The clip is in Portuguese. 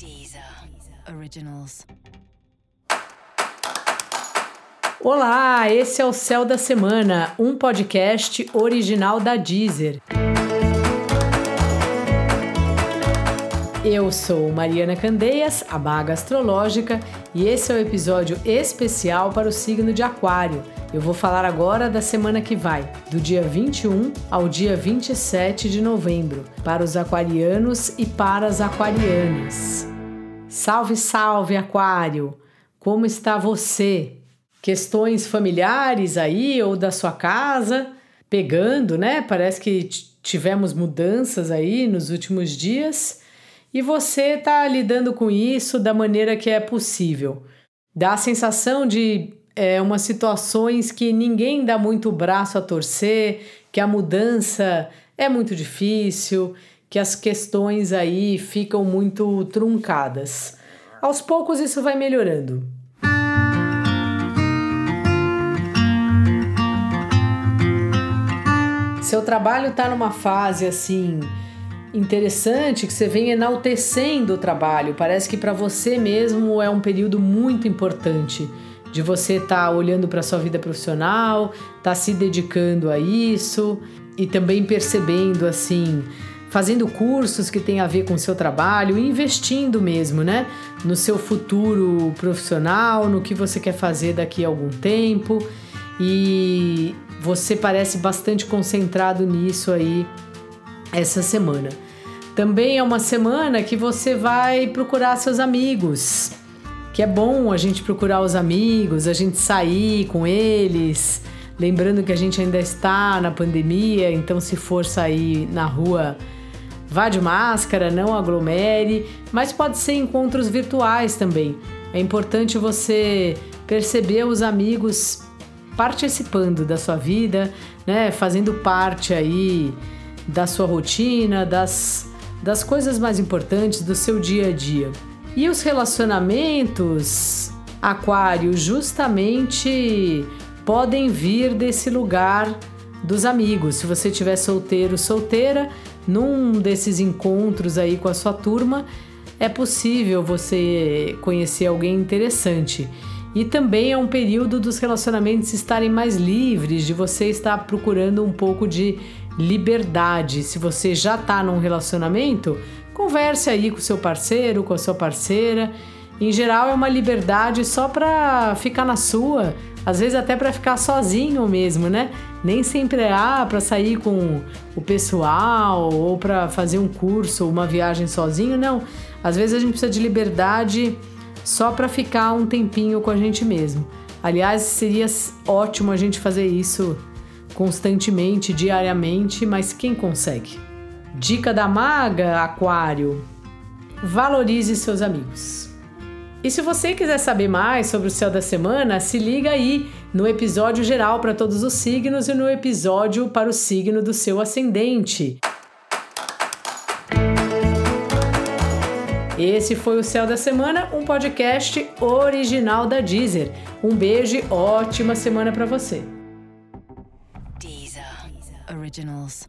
Deezer Originals. Olá, esse é o Céu da Semana, um podcast original da Deezer. Eu sou Mariana Candeias, a Baga Astrológica, e esse é o um episódio especial para o signo de Aquário. Eu vou falar agora da semana que vai, do dia 21 ao dia 27 de novembro, para os aquarianos e para as aquarianas. Salve, salve, Aquário! Como está você? Questões familiares aí ou da sua casa? Pegando, né? Parece que tivemos mudanças aí nos últimos dias e você está lidando com isso da maneira que é possível. Dá a sensação de é, umas situações que ninguém dá muito braço a torcer, que a mudança é muito difícil, que as questões aí ficam muito truncadas. Aos poucos isso vai melhorando. Seu trabalho está numa fase assim interessante que você vem enaltecendo o trabalho. Parece que para você mesmo é um período muito importante de você estar tá olhando para sua vida profissional, tá se dedicando a isso e também percebendo assim, fazendo cursos que tem a ver com o seu trabalho, investindo mesmo, né, no seu futuro profissional, no que você quer fazer daqui a algum tempo. E você parece bastante concentrado nisso aí essa semana. Também é uma semana que você vai procurar seus amigos, que é bom a gente procurar os amigos, a gente sair com eles. Lembrando que a gente ainda está na pandemia, então se for sair na rua, vá de máscara, não aglomere, mas pode ser encontros virtuais também. É importante você perceber os amigos participando da sua vida, né, fazendo parte aí da sua rotina, das, das coisas mais importantes do seu dia a dia. E os relacionamentos, Aquário, justamente podem vir desse lugar dos amigos. Se você tiver solteiro, solteira, num desses encontros aí com a sua turma, é possível você conhecer alguém interessante. E também é um período dos relacionamentos estarem mais livres, de você estar procurando um pouco de liberdade. Se você já está num relacionamento, converse aí com seu parceiro, com a sua parceira. Em geral é uma liberdade só para ficar na sua, às vezes até para ficar sozinho mesmo, né? Nem sempre é ah, para sair com o pessoal ou para fazer um curso ou uma viagem sozinho, não. Às vezes a gente precisa de liberdade só para ficar um tempinho com a gente mesmo. Aliás, seria ótimo a gente fazer isso constantemente, diariamente, mas quem consegue? Dica da maga, Aquário: valorize seus amigos. E se você quiser saber mais sobre o céu da semana, se liga aí no episódio geral para todos os signos e no episódio para o signo do seu ascendente. Esse foi o Céu da Semana, um podcast original da Deezer. Um beijo e ótima semana para você. Deezer Originals.